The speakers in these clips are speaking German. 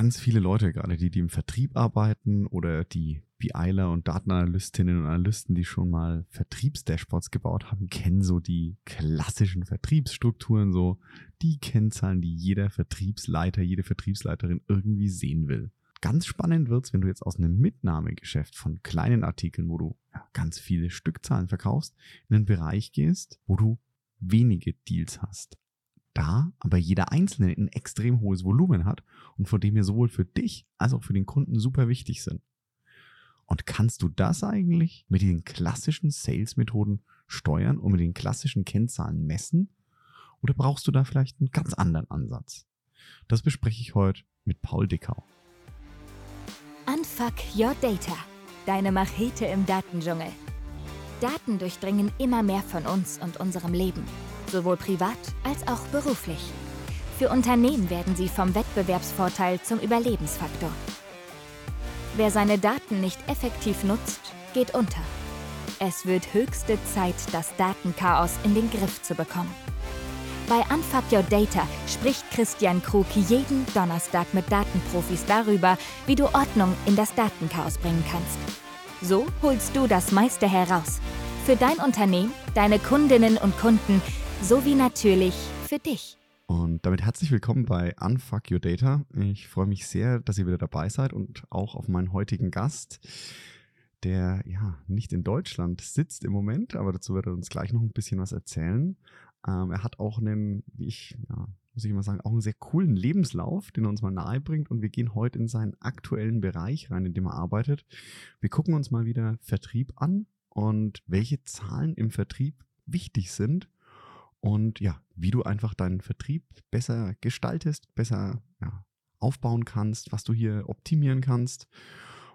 ganz viele Leute, gerade die, die im Vertrieb arbeiten oder die BIler und Datenanalystinnen und Analysten, die schon mal Vertriebsdashboards gebaut haben, kennen so die klassischen Vertriebsstrukturen, so die Kennzahlen, die jeder Vertriebsleiter, jede Vertriebsleiterin irgendwie sehen will. Ganz spannend wird's, wenn du jetzt aus einem Mitnahmegeschäft von kleinen Artikeln, wo du ja, ganz viele Stückzahlen verkaufst, in einen Bereich gehst, wo du wenige Deals hast. Da aber jeder einzelne ein extrem hohes Volumen hat und von dem wir sowohl für dich als auch für den Kunden super wichtig sind. Und kannst du das eigentlich mit den klassischen Sales-Methoden steuern und mit den klassischen Kennzahlen messen? Oder brauchst du da vielleicht einen ganz anderen Ansatz? Das bespreche ich heute mit Paul Dickau. Unfuck Your Data. Deine Machete im Datendschungel. Daten durchdringen immer mehr von uns und unserem Leben, sowohl privat als auch beruflich. Für Unternehmen werden sie vom Wettbewerbsvorteil zum Überlebensfaktor. Wer seine Daten nicht effektiv nutzt, geht unter. Es wird höchste Zeit, das Datenchaos in den Griff zu bekommen. Bei Unfuck Your Data spricht Christian Krug jeden Donnerstag mit Datenprofis darüber, wie du Ordnung in das Datenchaos bringen kannst. So holst du das meiste heraus. Für dein Unternehmen, deine Kundinnen und Kunden sowie natürlich für dich. Und damit herzlich willkommen bei Unfuck Your Data. Ich freue mich sehr, dass ihr wieder dabei seid und auch auf meinen heutigen Gast, der ja nicht in Deutschland sitzt im Moment, aber dazu wird er uns gleich noch ein bisschen was erzählen. Ähm, er hat auch einen, wie ich, ja, muss ich mal sagen, auch einen sehr coolen Lebenslauf, den er uns mal nahe bringt. Und wir gehen heute in seinen aktuellen Bereich rein, in dem er arbeitet. Wir gucken uns mal wieder Vertrieb an und welche Zahlen im Vertrieb wichtig sind und ja, wie du einfach deinen Vertrieb besser gestaltest, besser ja, aufbauen kannst, was du hier optimieren kannst.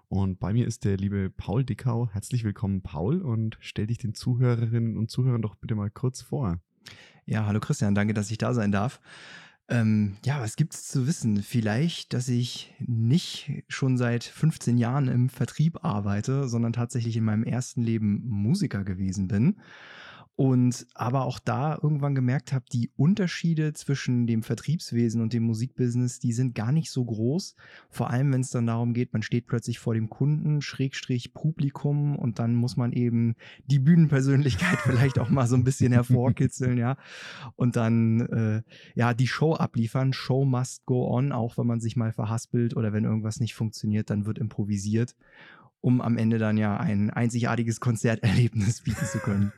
Und bei mir ist der liebe Paul Dickau. Herzlich willkommen, Paul, und stell dich den Zuhörerinnen und Zuhörern doch bitte mal kurz vor. Ja, hallo Christian, danke, dass ich da sein darf. Ähm, ja, was gibt es zu wissen? Vielleicht, dass ich nicht schon seit 15 Jahren im Vertrieb arbeite, sondern tatsächlich in meinem ersten Leben Musiker gewesen bin und aber auch da irgendwann gemerkt habe, die Unterschiede zwischen dem Vertriebswesen und dem Musikbusiness, die sind gar nicht so groß. Vor allem, wenn es dann darum geht, man steht plötzlich vor dem Kunden, Schrägstrich Publikum und dann muss man eben die Bühnenpersönlichkeit vielleicht auch mal so ein bisschen hervorkitzeln, ja. Und dann äh, ja die Show abliefern. Show must go on, auch wenn man sich mal verhaspelt oder wenn irgendwas nicht funktioniert, dann wird improvisiert, um am Ende dann ja ein einzigartiges Konzerterlebnis bieten zu können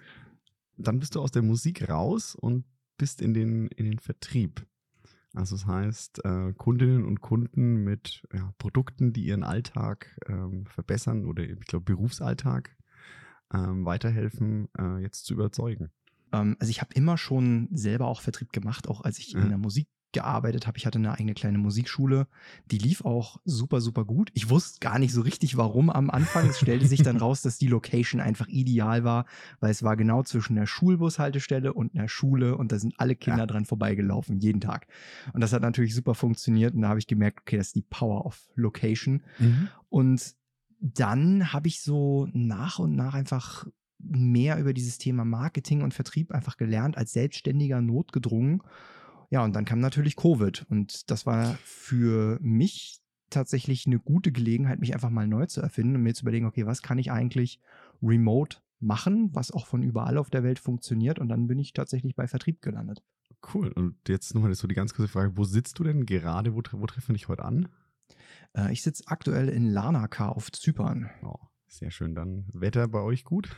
dann bist du aus der Musik raus und bist in den, in den Vertrieb. Also das heißt, äh, Kundinnen und Kunden mit ja, Produkten, die ihren Alltag ähm, verbessern oder ich glaube Berufsalltag ähm, weiterhelfen, äh, jetzt zu überzeugen. Ähm, also ich habe immer schon selber auch Vertrieb gemacht, auch als ich ja. in der Musik gearbeitet habe. Ich hatte eine eigene kleine Musikschule. Die lief auch super, super gut. Ich wusste gar nicht so richtig, warum am Anfang. Es stellte sich dann raus, dass die Location einfach ideal war, weil es war genau zwischen der Schulbushaltestelle und einer Schule und da sind alle Kinder ja. dran vorbeigelaufen, jeden Tag. Und das hat natürlich super funktioniert und da habe ich gemerkt, okay, das ist die Power of Location. Mhm. Und dann habe ich so nach und nach einfach mehr über dieses Thema Marketing und Vertrieb einfach gelernt, als Selbstständiger notgedrungen ja, und dann kam natürlich Covid. Und das war für mich tatsächlich eine gute Gelegenheit, mich einfach mal neu zu erfinden und mir zu überlegen, okay, was kann ich eigentlich remote machen, was auch von überall auf der Welt funktioniert. Und dann bin ich tatsächlich bei Vertrieb gelandet. Cool. Und jetzt nochmal so die ganz kurze Frage, wo sitzt du denn gerade? Wo, wo treffen wir dich heute an? Äh, ich sitze aktuell in Larnaca auf Zypern. Oh, sehr schön. Dann Wetter bei euch gut?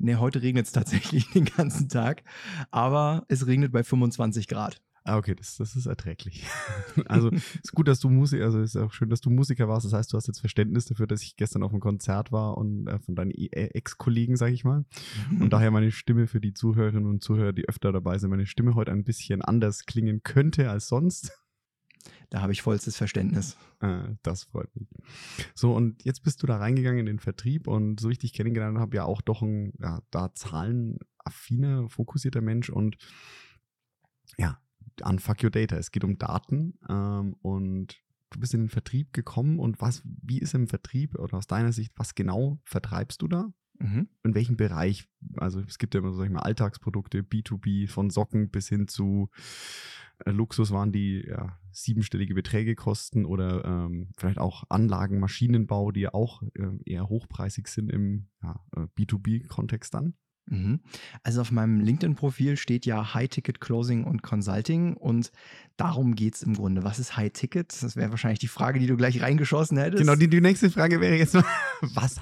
Ne, heute regnet es tatsächlich den ganzen Tag, aber es regnet bei 25 Grad. Ah, okay, das, das ist erträglich. also ist gut, dass du Musiker, also ist auch schön, dass du Musiker warst. Das heißt, du hast jetzt Verständnis dafür, dass ich gestern auf einem Konzert war und äh, von deinen e-, Ex-Kollegen, sage ich mal. Und daher meine Stimme für die Zuhörerinnen und Zuhörer, die öfter dabei sind, meine Stimme heute ein bisschen anders klingen könnte als sonst. Da habe ich vollstes Verständnis. Ah, das freut mich. So, und jetzt bist du da reingegangen in den Vertrieb und so wie ich dich kennengelernt habe, ja auch doch ein ja, da zahlenaffiner, fokussierter Mensch und ja, Unfuck Your Data. Es geht um Daten ähm, und du bist in den Vertrieb gekommen und was, wie ist im Vertrieb oder aus deiner Sicht, was genau vertreibst du da? Mhm. In welchem Bereich also es gibt ja immer, sag ich mal, Alltagsprodukte, B2B, von Socken bis hin zu äh, Luxuswaren, die ja, siebenstellige Beträge kosten oder ähm, vielleicht auch Anlagen, Maschinenbau, die ja auch äh, eher hochpreisig sind im ja, äh, B2B-Kontext dann. Mhm. Also auf meinem LinkedIn-Profil steht ja High-Ticket Closing und Consulting und darum geht es im Grunde. Was ist High-Ticket? Das wäre wahrscheinlich die Frage, die du gleich reingeschossen hättest. Genau, die, die nächste Frage wäre jetzt mal, was,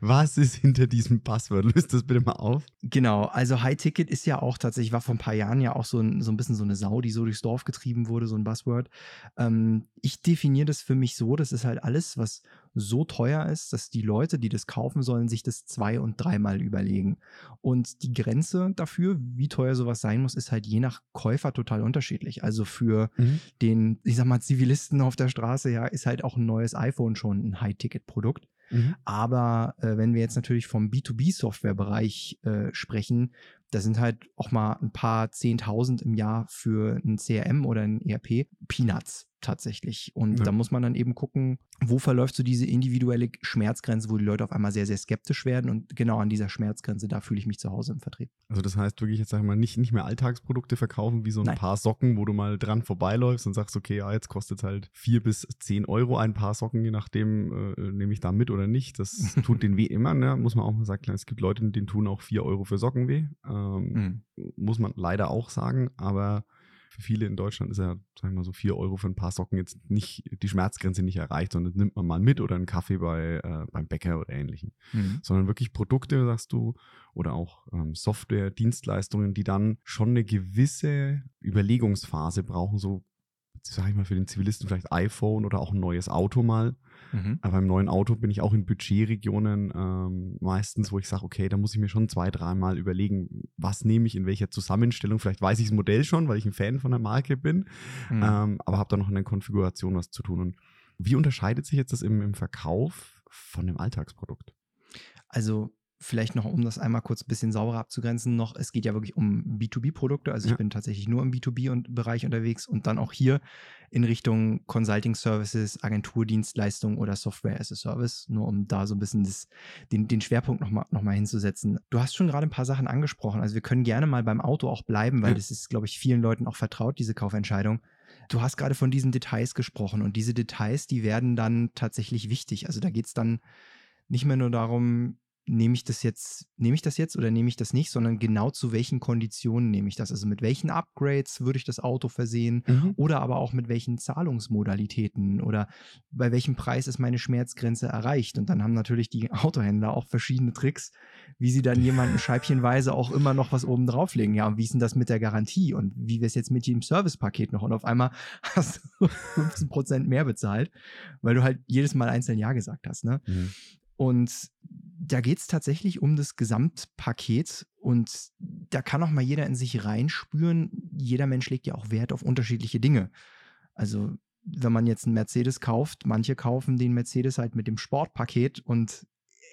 was ist hinter diesem Passwort? Löst das bitte mal auf. Genau, also High-Ticket ist ja auch tatsächlich, war vor ein paar Jahren ja auch so ein, so ein bisschen so eine Sau, die so durchs Dorf getrieben wurde, so ein Buzzword. Ähm, ich definiere das für mich so, das ist halt alles, was so teuer ist, dass die Leute, die das kaufen sollen, sich das zwei- und dreimal überlegen. Und die Grenze dafür, wie teuer sowas sein muss, ist halt je nach Käufer total unterschiedlich. Also für mhm. den, ich sag mal, Zivilisten auf der Straße, ja, ist halt auch ein neues iPhone schon ein High-Ticket-Produkt. Mhm. Aber äh, wenn wir jetzt natürlich vom B2B-Software-Bereich äh, sprechen, da sind halt auch mal ein paar Zehntausend im Jahr für ein CRM oder ein ERP Peanuts tatsächlich. Und ja. da muss man dann eben gucken, wo verläuft so diese individuelle Schmerzgrenze, wo die Leute auf einmal sehr, sehr skeptisch werden. Und genau an dieser Schmerzgrenze, da fühle ich mich zu Hause im Vertrieb. Also das heißt wirklich jetzt, sag ich mal, nicht, nicht mehr Alltagsprodukte verkaufen, wie so ein Nein. paar Socken, wo du mal dran vorbeiläufst und sagst, okay, ja, jetzt kostet es halt vier bis zehn Euro ein paar Socken, je nachdem, äh, nehme ich da mit oder nicht. Das tut den weh immer, ne? muss man auch mal sagen. Es gibt Leute, denen tun auch vier Euro für Socken weh. Ähm, mhm. Muss man leider auch sagen, aber für viele in Deutschland ist ja, sagen wir mal so, 4 Euro für ein paar Socken jetzt nicht die Schmerzgrenze nicht erreicht, sondern das nimmt man mal mit oder einen Kaffee bei, äh, beim Bäcker oder ähnlichem. Mhm. Sondern wirklich Produkte, sagst du, oder auch ähm, Software, Dienstleistungen, die dann schon eine gewisse Überlegungsphase brauchen, so sage ich mal, für den Zivilisten vielleicht iPhone oder auch ein neues Auto mal. Mhm. Aber beim neuen Auto bin ich auch in Budgetregionen ähm, meistens, wo ich sage, okay, da muss ich mir schon zwei, dreimal überlegen, was nehme ich in welcher Zusammenstellung. Vielleicht weiß ich das Modell schon, weil ich ein Fan von der Marke bin, mhm. ähm, aber habe da noch in der Konfiguration was zu tun. Und wie unterscheidet sich jetzt das im, im Verkauf von dem Alltagsprodukt? Also vielleicht noch, um das einmal kurz ein bisschen sauberer abzugrenzen, noch, es geht ja wirklich um B2B-Produkte. Also ja. ich bin tatsächlich nur im B2B-Bereich unterwegs und dann auch hier in Richtung Consulting Services, Agenturdienstleistungen oder Software as a Service, nur um da so ein bisschen das, den, den Schwerpunkt nochmal noch mal hinzusetzen. Du hast schon gerade ein paar Sachen angesprochen. Also wir können gerne mal beim Auto auch bleiben, weil ja. das ist, glaube ich, vielen Leuten auch vertraut, diese Kaufentscheidung. Du hast gerade von diesen Details gesprochen und diese Details, die werden dann tatsächlich wichtig. Also da geht es dann nicht mehr nur darum, nehme ich das jetzt, nehme ich das jetzt oder nehme ich das nicht, sondern genau zu welchen Konditionen nehme ich das. Also mit welchen Upgrades würde ich das Auto versehen mhm. oder aber auch mit welchen Zahlungsmodalitäten oder bei welchem Preis ist meine Schmerzgrenze erreicht. Und dann haben natürlich die Autohändler auch verschiedene Tricks, wie sie dann jemanden scheibchenweise auch immer noch was oben drauflegen. Ja, und wie ist denn das mit der Garantie und wie wäre es jetzt mit dem Servicepaket noch? Und auf einmal hast du 15 Prozent mehr bezahlt, weil du halt jedes Mal einzeln Ja gesagt hast. Ne? Mhm. Und da geht es tatsächlich um das Gesamtpaket und da kann auch mal jeder in sich reinspüren. Jeder Mensch legt ja auch Wert auf unterschiedliche Dinge. Also wenn man jetzt einen Mercedes kauft, manche kaufen den Mercedes halt mit dem Sportpaket und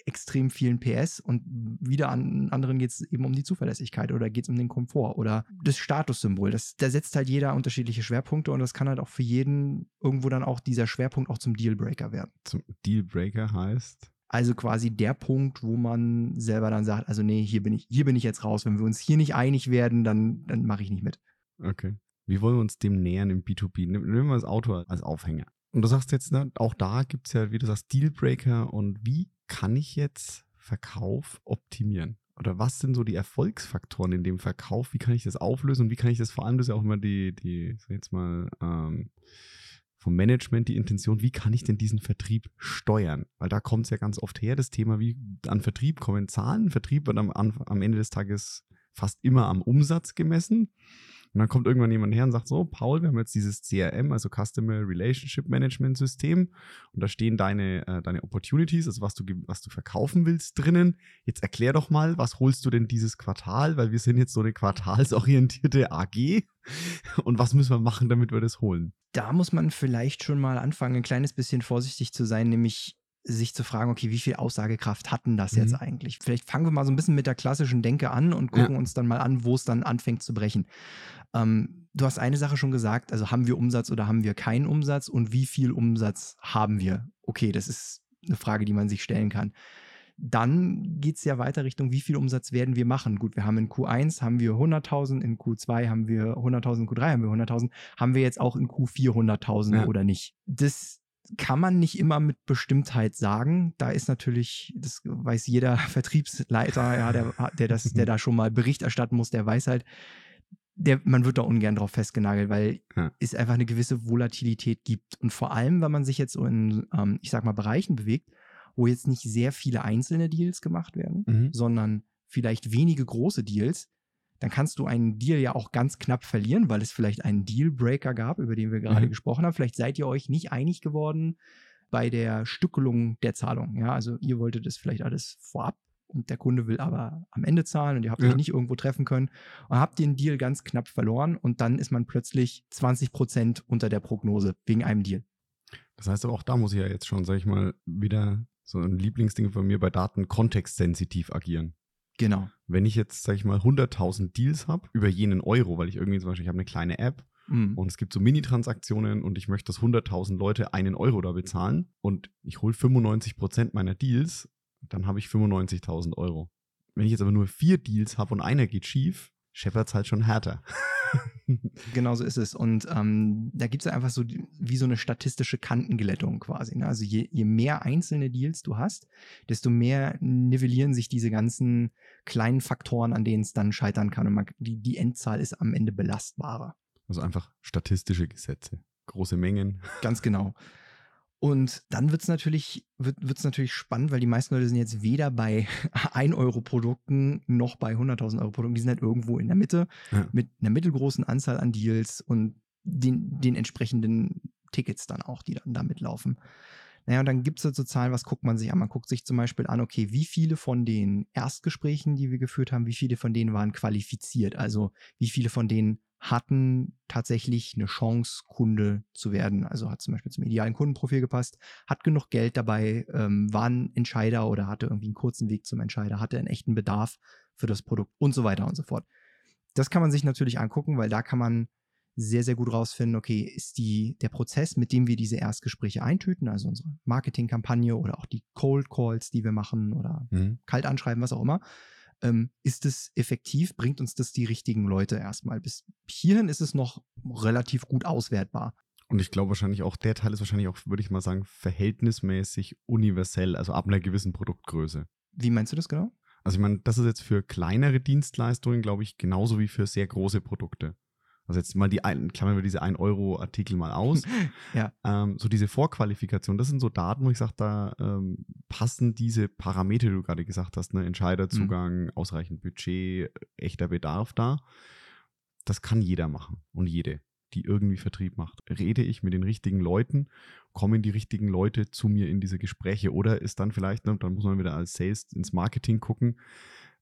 extrem vielen PS und wieder an anderen geht es eben um die Zuverlässigkeit oder geht es um den Komfort oder das Statussymbol. Das, da setzt halt jeder unterschiedliche Schwerpunkte und das kann halt auch für jeden irgendwo dann auch dieser Schwerpunkt auch zum Dealbreaker werden. Zum Dealbreaker heißt? Also quasi der Punkt, wo man selber dann sagt, also nee, hier bin ich, hier bin ich jetzt raus. Wenn wir uns hier nicht einig werden, dann, dann mache ich nicht mit. Okay. Wie wollen wir uns dem nähern im B2B? Nehmen wir das Auto als Aufhänger. Und du sagst jetzt, ne, auch da gibt es ja, wie du sagst, Dealbreaker. Und wie kann ich jetzt Verkauf optimieren? Oder was sind so die Erfolgsfaktoren in dem Verkauf? Wie kann ich das auflösen und wie kann ich das vor allem, das ist ja auch immer die, die, sag jetzt mal, ähm, vom Management die Intention, wie kann ich denn diesen Vertrieb steuern? Weil da kommt es ja ganz oft her, das Thema, wie an Vertrieb kommen Zahlen. Vertrieb wird am, am Ende des Tages fast immer am Umsatz gemessen. Und dann kommt irgendwann jemand her und sagt so, Paul, wir haben jetzt dieses CRM, also Customer Relationship Management System und da stehen deine, äh, deine Opportunities, also was du, was du verkaufen willst drinnen. Jetzt erklär doch mal, was holst du denn dieses Quartal, weil wir sind jetzt so eine quartalsorientierte AG und was müssen wir machen, damit wir das holen? Da muss man vielleicht schon mal anfangen, ein kleines bisschen vorsichtig zu sein, nämlich sich zu fragen, okay, wie viel Aussagekraft hatten das mhm. jetzt eigentlich? Vielleicht fangen wir mal so ein bisschen mit der klassischen Denke an und gucken ja. uns dann mal an, wo es dann anfängt zu brechen. Ähm, du hast eine Sache schon gesagt, also haben wir Umsatz oder haben wir keinen Umsatz und wie viel Umsatz haben wir? Okay, das ist eine Frage, die man sich stellen kann. dann geht es ja weiter Richtung, wie viel Umsatz werden wir machen. Gut, wir haben in Q1 haben wir 100.000, in Q2 haben wir 100.000, in Q3 haben wir 100.000, haben wir jetzt auch in Q4 100.000 ja. oder nicht? Das kann man nicht immer mit Bestimmtheit sagen. Da ist natürlich, das weiß jeder Vertriebsleiter, ja, der, der, das, der da schon mal Bericht erstatten muss, der weiß halt, der, man wird da ungern drauf festgenagelt, weil ja. es einfach eine gewisse Volatilität gibt. Und vor allem, wenn man sich jetzt so in, ähm, ich sag mal, Bereichen bewegt, wo jetzt nicht sehr viele einzelne Deals gemacht werden, mhm. sondern vielleicht wenige große Deals, dann kannst du einen Deal ja auch ganz knapp verlieren, weil es vielleicht einen Dealbreaker gab, über den wir gerade mhm. gesprochen haben. Vielleicht seid ihr euch nicht einig geworden bei der Stückelung der Zahlung. Ja, also ihr wolltet es vielleicht alles vorab und der Kunde will aber am Ende zahlen und ihr habt ja. euch nicht irgendwo treffen können und habt den Deal ganz knapp verloren und dann ist man plötzlich 20 Prozent unter der Prognose wegen einem Deal. Das heißt aber auch da muss ich ja jetzt schon, sag ich mal, wieder so ein Lieblingsding von mir bei Daten kontextsensitiv agieren. Genau. Wenn ich jetzt, sag ich mal, 100.000 Deals habe über jenen Euro, weil ich irgendwie zum Beispiel, ich habe eine kleine App mhm. und es gibt so Mini-Transaktionen und ich möchte, dass 100.000 Leute einen Euro da bezahlen und ich hole 95 Prozent meiner Deals dann habe ich 95.000 Euro. Wenn ich jetzt aber nur vier Deals habe und einer geht schief, scheppert es halt schon härter. genau so ist es. Und ähm, da gibt es einfach so wie so eine statistische Kantenglättung quasi. Ne? Also je, je mehr einzelne Deals du hast, desto mehr nivellieren sich diese ganzen kleinen Faktoren, an denen es dann scheitern kann. Und man, die, die Endzahl ist am Ende belastbarer. Also einfach statistische Gesetze. Große Mengen. Ganz genau. Und dann wird es natürlich, wird, wird's natürlich spannend, weil die meisten Leute sind jetzt weder bei 1-Euro-Produkten noch bei 100.000 Euro-Produkten. Die sind halt irgendwo in der Mitte ja. mit einer mittelgroßen Anzahl an Deals und den, den entsprechenden Tickets dann auch, die dann da mitlaufen. Naja, und dann gibt es halt so Zahlen, was guckt man sich an? Man guckt sich zum Beispiel an, okay, wie viele von den Erstgesprächen, die wir geführt haben, wie viele von denen waren qualifiziert? Also wie viele von denen hatten tatsächlich eine Chance, Kunde zu werden. Also hat zum Beispiel zum idealen Kundenprofil gepasst, hat genug Geld dabei, ähm, war ein Entscheider oder hatte irgendwie einen kurzen Weg zum Entscheider, hatte einen echten Bedarf für das Produkt und so weiter und so fort. Das kann man sich natürlich angucken, weil da kann man sehr, sehr gut rausfinden, okay, ist die, der Prozess, mit dem wir diese Erstgespräche eintüten, also unsere Marketingkampagne oder auch die Cold Calls, die wir machen oder mhm. kalt anschreiben, was auch immer, ähm, ist es effektiv, bringt uns das die richtigen Leute erstmal. Bis hierhin ist es noch relativ gut auswertbar. Und ich glaube wahrscheinlich auch, der Teil ist wahrscheinlich auch, würde ich mal sagen, verhältnismäßig universell, also ab einer gewissen Produktgröße. Wie meinst du das genau? Also ich meine, das ist jetzt für kleinere Dienstleistungen, glaube ich, genauso wie für sehr große Produkte. Also jetzt mal die ein, klammern wir diese 1-Euro-Artikel mal aus. ja. Ähm, so diese Vorqualifikation, das sind so Daten, wo ich sage, da ähm, passen diese Parameter, die du gerade gesagt hast, ne? Entscheiderzugang, mhm. ausreichend Budget, echter Bedarf da. Das kann jeder machen und jede, die irgendwie Vertrieb macht. Rede ich mit den richtigen Leuten, kommen die richtigen Leute zu mir in diese Gespräche oder ist dann vielleicht, ne, dann muss man wieder als Sales ins Marketing gucken,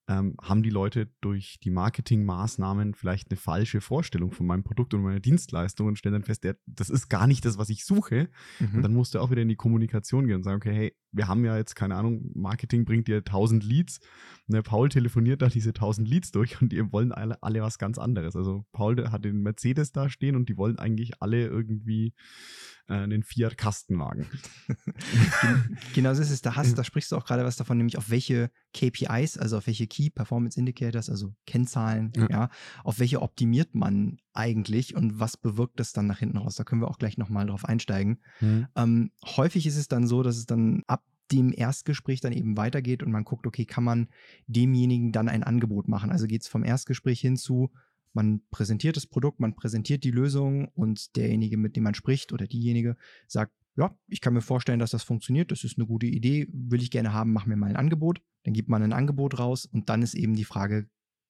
ähm, haben die Leute durch die Marketingmaßnahmen vielleicht eine falsche Vorstellung von meinem Produkt und meiner Dienstleistung und stellen dann fest, der, das ist gar nicht das, was ich suche. Mhm. Und dann musst du auch wieder in die Kommunikation gehen und sagen, okay, hey, wir haben ja jetzt, keine Ahnung, Marketing bringt dir 1000 Leads. Ne, Paul telefoniert da diese 1000 Leads durch und die wollen alle, alle was ganz anderes. Also Paul hat den Mercedes da stehen und die wollen eigentlich alle irgendwie äh, einen Fiat Kastenwagen. genau so ist es. Da, hast, da sprichst du auch gerade was davon, nämlich auf welche KPIs, also auf welche Key Performance Indicators, also Kennzahlen, ja. ja auf welche optimiert man eigentlich und was bewirkt das dann nach hinten raus? Da können wir auch gleich nochmal drauf einsteigen. Mhm. Ähm, häufig ist es dann so, dass es dann ab dem Erstgespräch dann eben weitergeht und man guckt, okay, kann man demjenigen dann ein Angebot machen? Also geht es vom Erstgespräch hin zu, man präsentiert das Produkt, man präsentiert die Lösung und derjenige, mit dem man spricht oder diejenige sagt, ja, ich kann mir vorstellen, dass das funktioniert, das ist eine gute Idee, will ich gerne haben, mach mir mal ein Angebot. Dann gibt man ein Angebot raus und dann ist eben die Frage,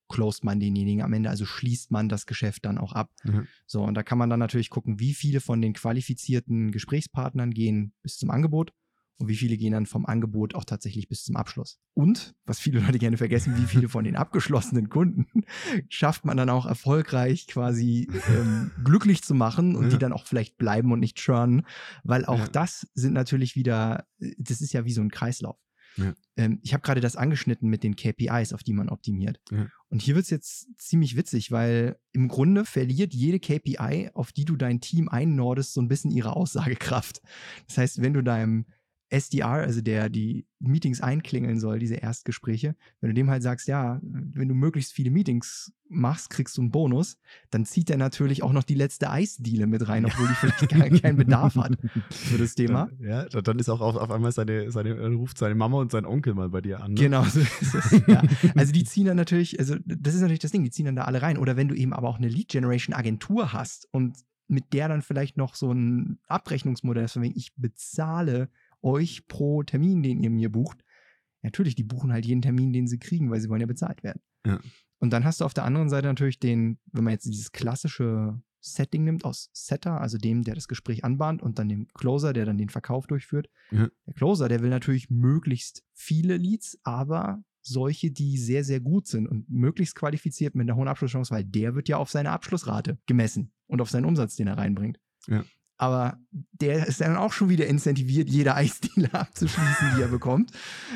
closed man denjenigen am Ende, also schließt man das Geschäft dann auch ab. Mhm. So, und da kann man dann natürlich gucken, wie viele von den qualifizierten Gesprächspartnern gehen bis zum Angebot und wie viele gehen dann vom Angebot auch tatsächlich bis zum Abschluss. Und, was viele Leute gerne vergessen, wie viele von den abgeschlossenen Kunden schafft man dann auch erfolgreich quasi ähm, glücklich zu machen und ja. die dann auch vielleicht bleiben und nicht churnen, weil auch ja. das sind natürlich wieder, das ist ja wie so ein Kreislauf. Ja. Ähm, ich habe gerade das angeschnitten mit den KPIs, auf die man optimiert. Und hier wird es jetzt ziemlich witzig, weil im Grunde verliert jede KPI, auf die du dein Team einnordest, so ein bisschen ihre Aussagekraft. Das heißt, wenn du deinem SDR, also der die Meetings einklingeln soll, diese Erstgespräche, wenn du dem halt sagst, ja, wenn du möglichst viele Meetings machst, kriegst du einen Bonus, dann zieht er natürlich auch noch die letzte Eisdiele mit rein, obwohl die vielleicht gar keinen Bedarf hat für das Thema. Ja, dann ist auch auf, auf einmal seine, seine, ruft seine Mama und sein Onkel mal bei dir an. Ne? Genau, so ist es. Ja. Also die ziehen dann natürlich, also das ist natürlich das Ding, die ziehen dann da alle rein. Oder wenn du eben aber auch eine Lead Generation Agentur hast und mit der dann vielleicht noch so ein Abrechnungsmodell ist, von wegen ich bezahle euch pro Termin, den ihr mir bucht. Natürlich, die buchen halt jeden Termin, den sie kriegen, weil sie wollen ja bezahlt werden. Ja. Und dann hast du auf der anderen Seite natürlich den, wenn man jetzt dieses klassische Setting nimmt aus Setter, also dem, der das Gespräch anbahnt, und dann dem Closer, der dann den Verkauf durchführt. Ja. Der Closer, der will natürlich möglichst viele Leads, aber solche, die sehr, sehr gut sind und möglichst qualifiziert mit einer hohen Abschlusschance, weil der wird ja auf seine Abschlussrate gemessen und auf seinen Umsatz, den er reinbringt. Ja. Aber der ist dann auch schon wieder incentiviert, jede Eisdiele abzuschließen, die er bekommt.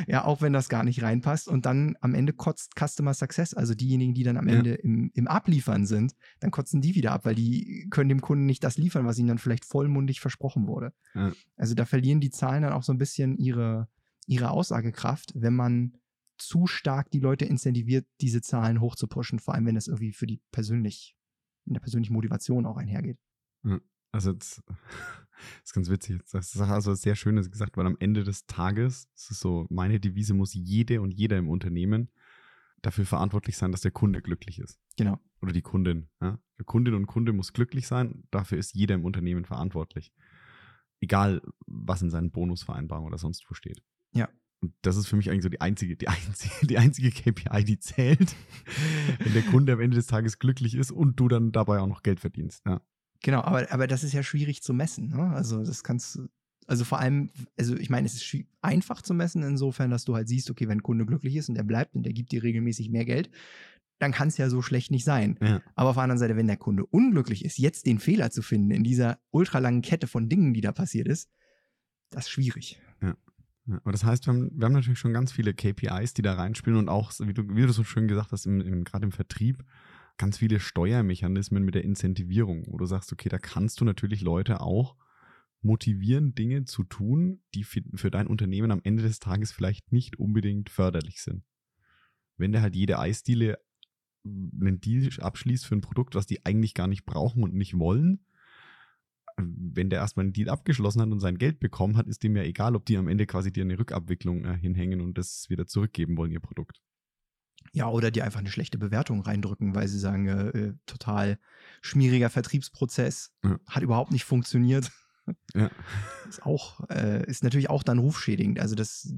Ja, auch wenn das gar nicht reinpasst. Und dann am Ende kotzt Customer Success, also diejenigen, die dann am Ja. Ende im, im Abliefern sind, dann kotzen die wieder ab, weil die können dem Kunden nicht das liefern, was ihnen dann vielleicht vollmundig versprochen wurde. Ja. Also da verlieren die Zahlen dann auch so ein bisschen ihre, ihre Aussagekraft, wenn man zu stark die Leute incentiviert, diese Zahlen hochzupushen, vor allem wenn das irgendwie für die persönlich, mit der persönlichen Motivation auch einhergeht. Also das, das ist ganz witzig. Das ist also sehr Schönes gesagt, weil am Ende des Tages, das ist so, meine Devise muss jede und jeder im Unternehmen dafür verantwortlich sein, dass der Kunde glücklich ist. Genau. Oder die Kundin. Ja? Die Kundin und Kunde muss glücklich sein, dafür ist jeder im Unternehmen verantwortlich. Egal, was in seinen Bonusvereinbarungen oder sonst wo steht. Ja. Und das ist für mich eigentlich so die einzige, die einzige, die einzige KPI, die zählt, wenn der Kunde am Ende des Tages glücklich ist und du dann dabei auch noch Geld verdienst. Ja. Genau, aber, aber das ist ja schwierig zu messen. Ne? Also das kannst du, also vor allem, also ich meine, es ist einfach zu messen insofern, dass du halt siehst, okay, wenn ein Kunde glücklich ist und der bleibt und der gibt dir regelmäßig mehr Geld, dann kann es ja so schlecht nicht sein. Ja. Aber auf der anderen Seite, wenn der Kunde unglücklich ist, jetzt den Fehler zu finden in dieser ultralangen Kette von Dingen, die da passiert ist, das ist schwierig. Ja, aber das heißt, wir haben, wir haben natürlich schon ganz viele KPIs, die da reinspielen und auch, wie du, wie du so schön gesagt hast, im, im, gerade im Vertrieb, ganz viele Steuermechanismen mit der Incentivierung, wo du sagst, okay, da kannst du natürlich Leute auch motivieren, Dinge zu tun, die für, dein Unternehmen am Ende des Tages vielleicht nicht unbedingt förderlich sind. Wenn der halt jede Eisdiele einen Deal abschließt für ein Produkt, was die eigentlich gar nicht brauchen und nicht wollen, wenn der erstmal einen Deal abgeschlossen hat und sein Geld bekommen hat, ist dem ja egal, ob die am Ende quasi dir eine Rückabwicklung äh, hinhängen und das wieder zurückgeben wollen, ihr Produkt. Ja, oder die einfach eine schlechte Bewertung reindrücken, weil sie sagen, äh, äh, total schmieriger Vertriebsprozess, Ja. hat überhaupt nicht funktioniert. Ja. Ist auch, äh, ist natürlich auch dann rufschädigend. Also das,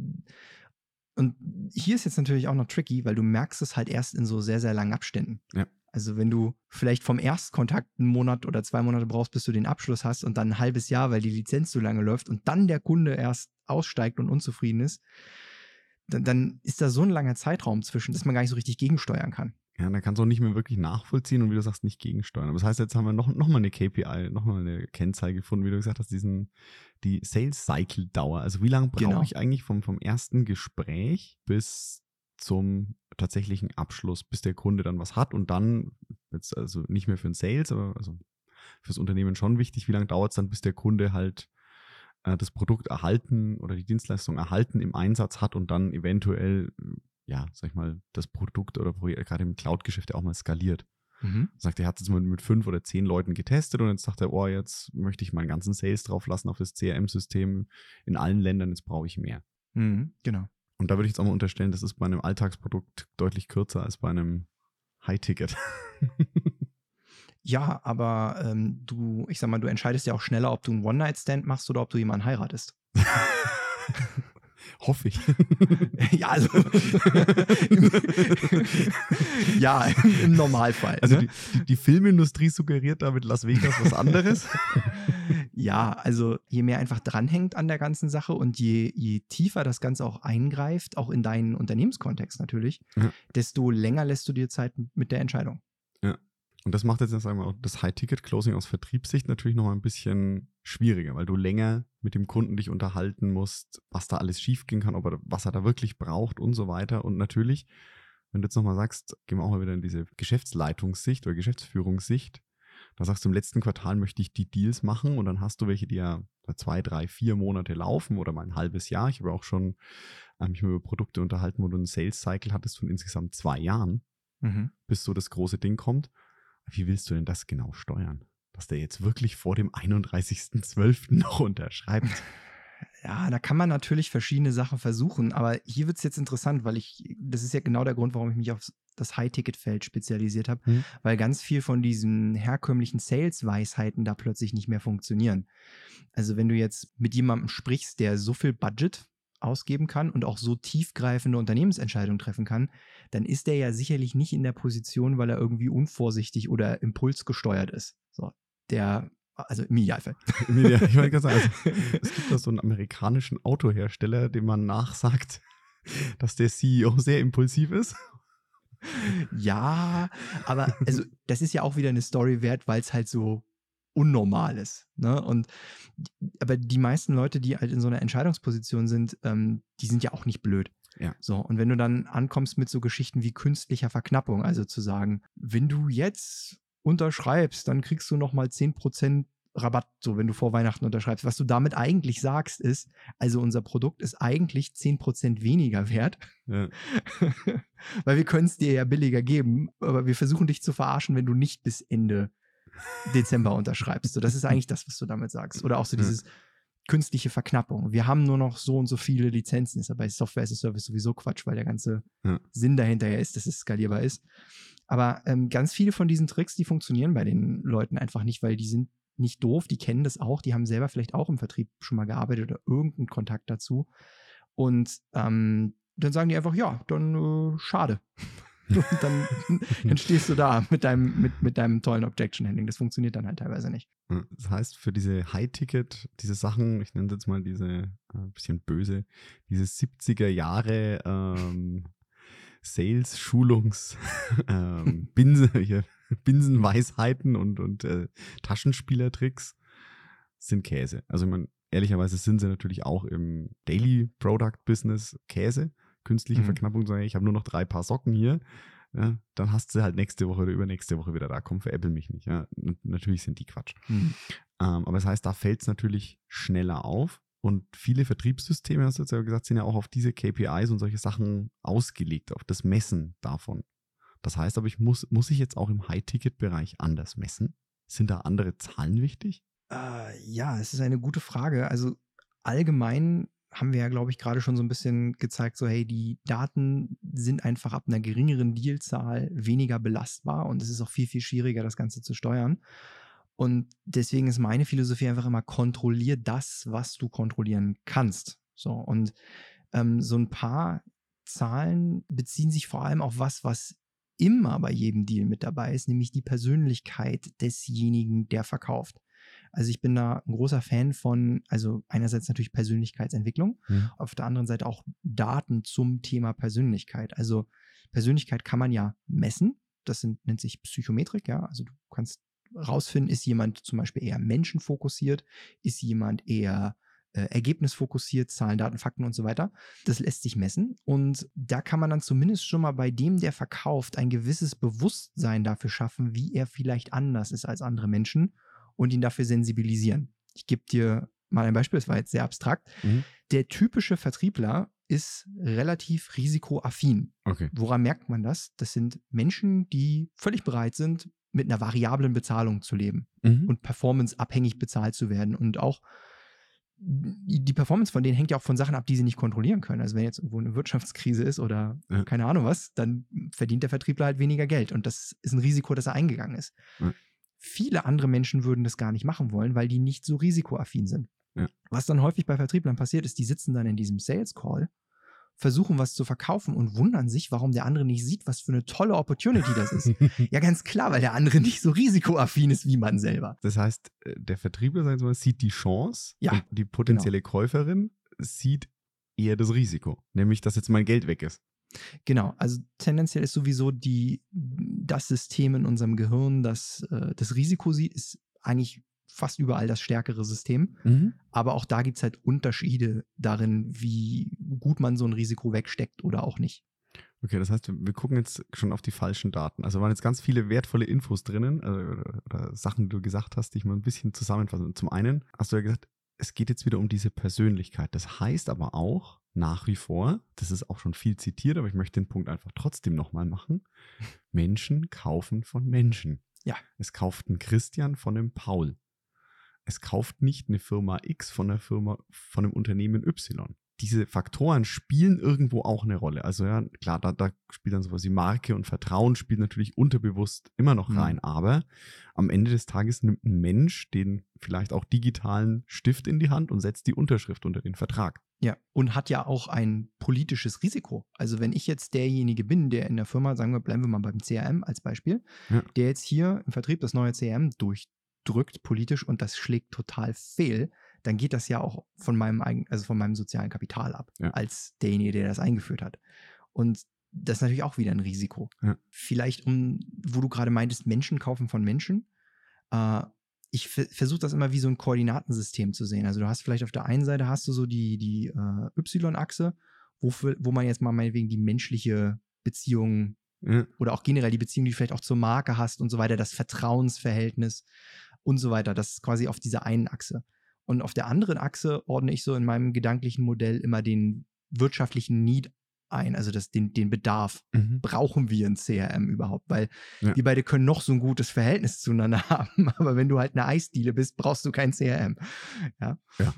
und hier ist jetzt natürlich auch noch tricky, weil du merkst es halt erst in so sehr, sehr langen Abständen. Ja. Also wenn du vielleicht vom Erstkontakt einen Monat oder zwei Monate brauchst, bis du den Abschluss hast und dann ein halbes Jahr, weil die Lizenz so lange läuft und dann der Kunde erst aussteigt und unzufrieden ist, dann, dann ist da so ein langer Zeitraum zwischen, dass man gar nicht so richtig gegensteuern kann. Ja, da kannst du auch nicht mehr wirklich nachvollziehen und wie du sagst, nicht gegensteuern. Aber das heißt, jetzt haben wir noch, noch mal eine KPI, noch mal eine Kennzahl gefunden, wie du gesagt hast, diesen, die Sales Cycle Dauer. Also wie lange brauche Genau. ich eigentlich vom, vom ersten Gespräch bis zum tatsächlichen Abschluss, bis der Kunde dann was hat und dann, jetzt also nicht mehr für den Sales, aber also fürs Unternehmen schon wichtig, wie lange dauert es dann, bis der Kunde halt äh, das Produkt erhalten oder die Dienstleistung erhalten im Einsatz hat und dann eventuell, äh, ja, sag ich mal, das Produkt oder gerade im Cloud-Geschäft ja auch mal skaliert. Sagt, er hat es mal mit fünf oder zehn Leuten getestet und jetzt sagt er, oh, jetzt möchte ich meinen ganzen Sales drauf lassen auf das CRM-System in allen Ländern, jetzt brauche ich mehr. Mhm, genau. Und da würde ich jetzt auch mal unterstellen, das ist bei einem Alltagsprodukt deutlich kürzer als bei einem High-Ticket. Ja, aber ähm, du, ich sag mal, du entscheidest ja auch schneller, ob du einen One-Night-Stand machst oder ob du jemanden heiratest. Hoffe ich. ja, also. ja, im, Normalfall. Also ne? die, die, Filmindustrie suggeriert damit Las Vegas was anderes. Ja, also je mehr einfach dranhängt an der ganzen Sache und je, je tiefer das Ganze auch eingreift, auch in deinen Unternehmenskontext natürlich, Ja. desto länger lässt du dir Zeit mit der Entscheidung. Und das macht jetzt, sagen wir auch, das High-Ticket-Closing aus Vertriebssicht natürlich nochmal ein bisschen schwieriger, weil du länger mit dem Kunden dich unterhalten musst, was da alles schiefgehen kann, ob er, was er da wirklich braucht und so weiter. Und natürlich, wenn du jetzt nochmal sagst, gehen wir auch mal wieder in diese Geschäftsleitungssicht oder Geschäftsführungssicht, da sagst du, im letzten Quartal möchte ich die Deals machen und dann hast du welche, die ja zwei, drei, vier Monate laufen oder mal ein halbes Jahr. Ich habe auch schon ähm, mich über Produkte unterhalten, wo du einen Sales Cycle hattest von insgesamt zwei Jahren, mhm. bis so das große Ding kommt. Wie willst du denn das genau steuern? Dass der jetzt wirklich vor dem 31.12. noch unterschreibt? Ja, da kann man natürlich verschiedene Sachen versuchen, aber hier wird es jetzt interessant, weil ich, das ist ja genau der Grund, warum ich mich auf das High-Ticket-Feld spezialisiert habe, mhm. weil ganz viel von diesen herkömmlichen Sales-Weisheiten da plötzlich nicht mehr funktionieren. Also wenn du jetzt mit jemandem sprichst, der so viel Budget ausgeben kann und auch so tiefgreifende Unternehmensentscheidungen treffen kann, dann ist der ja sicherlich nicht in der Position, weil er irgendwie unvorsichtig oder impulsgesteuert ist. So, der also im Idealfall. Ja, ich wollte sagen, also, es gibt da so einen amerikanischen Autohersteller, dem man nachsagt, dass der CEO sehr impulsiv ist. Ja, aber also das ist ja auch wieder eine Story wert, weil es halt so unnormal ist. Ne? Und aber die meisten Leute, die halt in so einer Entscheidungsposition sind, ähm, die sind ja auch nicht blöd. Ja. So, und wenn du dann ankommst mit so Geschichten wie künstlicher Verknappung, also zu sagen, wenn du jetzt unterschreibst, dann kriegst du nochmal 10% Rabatt, so wenn du vor Weihnachten unterschreibst. Was du damit eigentlich sagst, ist, also unser Produkt ist eigentlich 10% weniger wert. Ja. Weil wir können es dir ja billiger geben, aber wir versuchen dich zu verarschen, wenn du nicht bis Ende Dezember unterschreibst. So, das ist eigentlich das, was du damit sagst. Oder auch so dieses künstliche Verknappung. Wir haben nur noch so und so viele Lizenzen. Ist ja bei Software as a Service sowieso Quatsch, weil der ganze ja. Sinn dahinter ja ist, dass es skalierbar ist. Aber ähm, ganz viele von diesen Tricks, die funktionieren bei den Leuten einfach nicht, weil die sind nicht doof, die kennen das auch, die haben selber vielleicht auch im Vertrieb schon mal gearbeitet oder irgendeinen Kontakt dazu. Und ähm, dann sagen die einfach, ja, dann äh, schade. Und dann, dann stehst du da mit deinem, mit, mit deinem tollen Objection Handling. Das funktioniert dann halt teilweise nicht. Das heißt, für diese High-Ticket, diese Sachen, ich nenne es jetzt mal diese, äh, bisschen böse, diese 70er Jahre ähm, Sales, Schulungs, ähm, Binse, hier, Binsenweisheiten und, und äh, Taschenspielertricks sind Käse. Also man, ehrlicherweise sind sie natürlich auch im Daily Product Business Käse. Künstliche mhm. Verknappung, sagen, ich habe nur noch drei Paar Socken hier. Ja, dann hast du halt nächste Woche oder übernächste Woche wieder da. Komm, veräppel mich nicht. Ja, natürlich sind die Quatsch. Mhm. Ähm, aber das heißt, da fällt es natürlich schneller auf. Und viele Vertriebssysteme, hast du jetzt ja gesagt, sind ja auch auf diese KPIs und solche Sachen ausgelegt, auf das Messen davon. Das heißt aber, ich muss, muss ich jetzt auch im High-Ticket-Bereich anders messen? Sind da andere Zahlen wichtig? Äh, ja, es ist eine gute Frage. Also allgemein haben wir ja, glaube ich, gerade schon so ein bisschen gezeigt, so hey, die Daten sind einfach ab einer geringeren Dealzahl weniger belastbar und es ist auch viel, viel schwieriger, das Ganze zu steuern. Und deswegen ist meine Philosophie einfach immer, kontrollier das, was du kontrollieren kannst. So, und ähm, so ein paar Zahlen beziehen sich vor allem auf was, was immer bei jedem Deal mit dabei ist, nämlich die Persönlichkeit desjenigen, der verkauft. Also ich bin da ein großer Fan von, also einerseits natürlich Persönlichkeitsentwicklung, mhm. auf der anderen Seite auch Daten zum Thema Persönlichkeit. Also Persönlichkeit kann man ja messen. Das sind, nennt sich Psychometrik, ja. Also du kannst rausfinden, ist jemand zum Beispiel eher menschenfokussiert, ist jemand eher äh, ergebnisfokussiert, Zahlen, Daten, Fakten und so weiter. Das lässt sich messen und da kann man dann zumindest schon mal bei dem, der verkauft, ein gewisses Bewusstsein dafür schaffen, wie er vielleicht anders ist als andere Menschen und ihn dafür sensibilisieren. Ich gebe dir mal ein Beispiel, das war jetzt sehr abstrakt. Mhm. Der typische Vertriebler ist relativ risikoaffin. Okay. Woran merkt man das? Das sind Menschen, die völlig bereit sind, mit einer variablen Bezahlung zu leben mhm. und performanceabhängig bezahlt zu werden. Und auch die Performance von denen hängt ja auch von Sachen ab, die sie nicht kontrollieren können. Also wenn jetzt irgendwo eine Wirtschaftskrise ist oder ja. keine Ahnung was, dann verdient der Vertriebler halt weniger Geld. Und das ist ein Risiko, das er eingegangen ist. Ja. Viele andere Menschen würden das gar nicht machen wollen, weil die nicht so risikoaffin sind. Ja. Was dann häufig bei Vertrieblern passiert, ist, die sitzen dann in diesem Sales Call versuchen was zu verkaufen und wundern sich, warum der andere nicht sieht, was für eine tolle Opportunity das ist. ja, ganz klar, weil der andere nicht so risikoaffin ist wie man selber. Das heißt, äh, der Vertriebler sagen wir, sieht die Chance ja, und die potenzielle genau. Käuferin sieht eher das Risiko, nämlich dass jetzt mein Geld weg ist. Genau, also tendenziell ist sowieso die, das System in unserem Gehirn, das äh, das Risiko sieht, ist eigentlich fast überall das stärkere System. Mhm. Aber auch da gibt es halt Unterschiede darin, wie gut man so ein Risiko wegsteckt oder auch nicht. Okay, das heißt, wir gucken jetzt schon auf die falschen Daten. Also waren jetzt ganz viele wertvolle Infos drinnen also, oder, oder, Sachen, die du gesagt hast, die ich mal ein bisschen zusammenfassen. Zum einen hast du ja gesagt, es geht jetzt wieder um diese Persönlichkeit. Das heißt aber auch nach wie vor, das ist auch schon viel zitiert, aber ich möchte den Punkt einfach trotzdem nochmal machen. Menschen kaufen von Menschen. Ja. Es kauft ein Christian von einem Paul. Es kauft nicht eine Firma X von einer Firma, von einem Unternehmen Y diese Faktoren spielen irgendwo auch eine Rolle. Also ja, klar, da, da spielt dann sowas wie Marke und Vertrauen spielt natürlich unterbewusst immer noch mhm. rein. Mhm. Aber am Ende des Tages nimmt ein Mensch den vielleicht auch digitalen Stift in die Hand und setzt die Unterschrift unter den Vertrag. Ja, und hat ja auch ein politisches Risiko. Also wenn ich jetzt derjenige bin, der in der Firma, sagen wir, bleiben wir mal beim CRM als Beispiel, ja. der jetzt hier im Vertrieb das neue CRM durchdrückt politisch und das schlägt total fehl, dann geht das ja auch von meinem eigenen, also von meinem sozialen Kapital ab, ja. als derjenige, der das eingeführt hat. Und das ist natürlich auch wieder ein Risiko. Ja. Vielleicht um, wo du gerade meintest, Menschen kaufen von Menschen. Äh, ich versuche das immer wie so ein Koordinatensystem zu sehen. Also du hast vielleicht auf der einen Seite hast du so die, die äh, Y-Achse, wo, wo man jetzt mal meinetwegen die menschliche Beziehung ja. oder auch generell die Beziehung, die du vielleicht auch zur Marke hast und so weiter, das Vertrauensverhältnis und so weiter. Das ist quasi auf dieser einen Achse. Und auf der anderen Achse ordne ich so in meinem gedanklichen Modell immer den wirtschaftlichen Need ein, also das, den, den Bedarf. Mhm. Brauchen wir ein CRM überhaupt? Weil ja. wir beide können noch so ein gutes Verhältnis zueinander haben, aber wenn du halt eine Eisdiele bist, brauchst du kein CRM. Ja. Ja.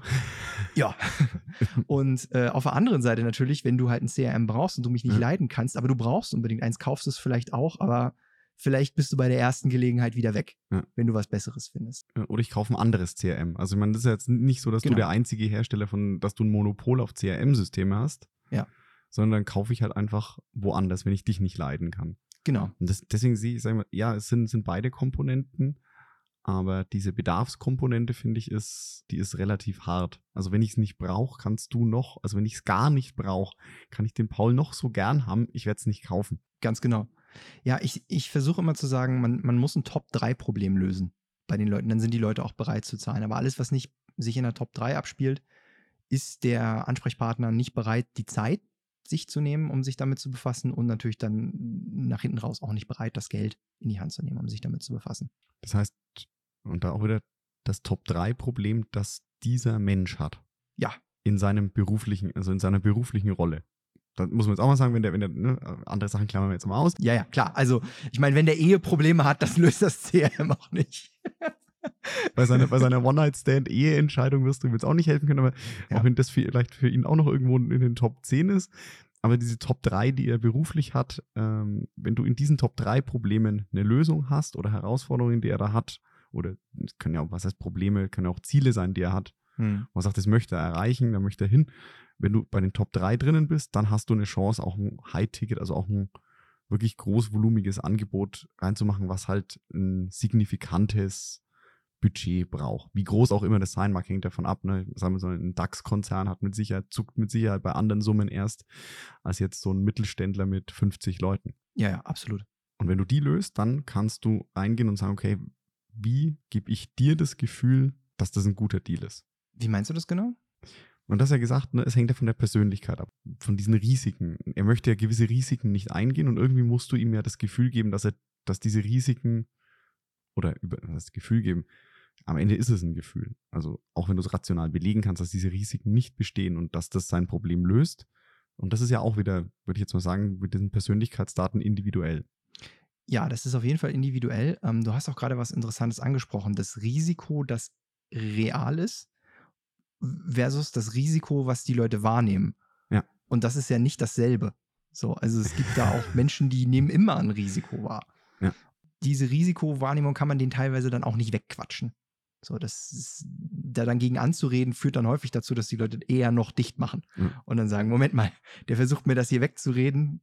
ja. und äh, auf der anderen Seite natürlich, wenn du halt ein CRM brauchst und du mich nicht ja. leiden kannst, aber du brauchst unbedingt eins, kaufst es vielleicht auch, aber vielleicht bist du bei der ersten Gelegenheit wieder weg, ja. wenn du was Besseres findest. Oder ich kaufe ein anderes CRM. Also ich meine, das ist jetzt nicht so, dass genau. du der einzige Hersteller von, dass du ein Monopol auf CRM-Systeme hast. Ja. Sondern dann kaufe ich halt einfach woanders, wenn ich dich nicht leiden kann. Genau. Und das, deswegen sehe ich, sag mal, ja, es sind, sind beide Komponenten, aber diese Bedarfskomponente, finde ich, ist, die ist relativ hart. Also wenn ich es nicht brauche, kannst du noch, also wenn ich es gar nicht brauche, kann ich den Paul noch so gern haben, ich werde es nicht kaufen. Ganz genau. Ja, ich, ich versuche immer zu sagen, man, man muss ein Top-3-Problem lösen bei den Leuten. Dann sind die Leute auch bereit zu zahlen. Aber alles, was nicht sich in der Top 3 abspielt, ist der Ansprechpartner nicht bereit, die Zeit sich zu nehmen, um sich damit zu befassen und natürlich dann nach hinten raus auch nicht bereit, das Geld in die Hand zu nehmen, um sich damit zu befassen. Das heißt, und da auch wieder das Top 3 Problem, das dieser Mensch hat. Ja. In seinem beruflichen, also in seiner beruflichen Rolle. Da muss man jetzt auch mal sagen, wenn der, wenn der, ne, andere Sachen klammern wir jetzt mal aus. Ja, ja, klar. Also, ich meine, wenn der Eheprobleme hat, das löst das CRM auch nicht. Bei seiner, bei seiner One-Night-Stand-Eheentscheidung wirst du ihm jetzt auch nicht helfen können, aber ja. auch wenn das vielleicht für ihn auch noch irgendwo in den Top 10 ist. Aber diese Top 3, die er beruflich hat, ähm, wenn du in diesen Top 3 Problemen eine Lösung hast oder Herausforderungen, die er da hat, oder es können ja auch, was heißt Probleme, können ja auch Ziele sein, die er hat, hm. man sagt, das möchte er erreichen, da möchte er hin, wenn du bei den Top 3 drinnen bist, dann hast du eine Chance, auch ein High-Ticket, also auch ein wirklich großvolumiges Angebot reinzumachen, was halt ein signifikantes Budget braucht. Wie groß auch immer das sein mag, hängt davon ab. Ne? Sagen wir so, ein DAX-Konzern hat mit Sicherheit, zuckt mit Sicherheit bei anderen Summen erst, als jetzt so ein Mittelständler mit 50 Leuten. Ja, ja, absolut. Und wenn du die löst, dann kannst du reingehen und sagen, okay, wie gebe ich dir das Gefühl, dass das ein guter Deal ist? Wie meinst du das genau? Und das ja gesagt, ne, es hängt ja von der Persönlichkeit ab, von diesen Risiken. Er möchte ja gewisse Risiken nicht eingehen und irgendwie musst du ihm ja das Gefühl geben, dass er, dass diese Risiken oder über das Gefühl geben, am Ende ist es ein Gefühl. Also auch wenn du es rational belegen kannst, dass diese Risiken nicht bestehen und dass das sein Problem löst. Und das ist ja auch wieder, würde ich jetzt mal sagen, mit diesen Persönlichkeitsdaten individuell. Ja, das ist auf jeden Fall individuell. Ähm, du hast auch gerade was Interessantes angesprochen. Das Risiko, das real ist, versus das Risiko, was die Leute wahrnehmen. Ja. Und das ist ja nicht dasselbe. So, also es gibt da auch Menschen, die nehmen immer ein Risiko wahr. Ja. Diese Risikowahrnehmung kann man denen teilweise dann auch nicht wegquatschen. So, das ist, da dann gegen anzureden, führt dann häufig dazu, dass die Leute eher noch dicht machen mhm. und dann sagen, Moment mal, der versucht mir das hier wegzureden,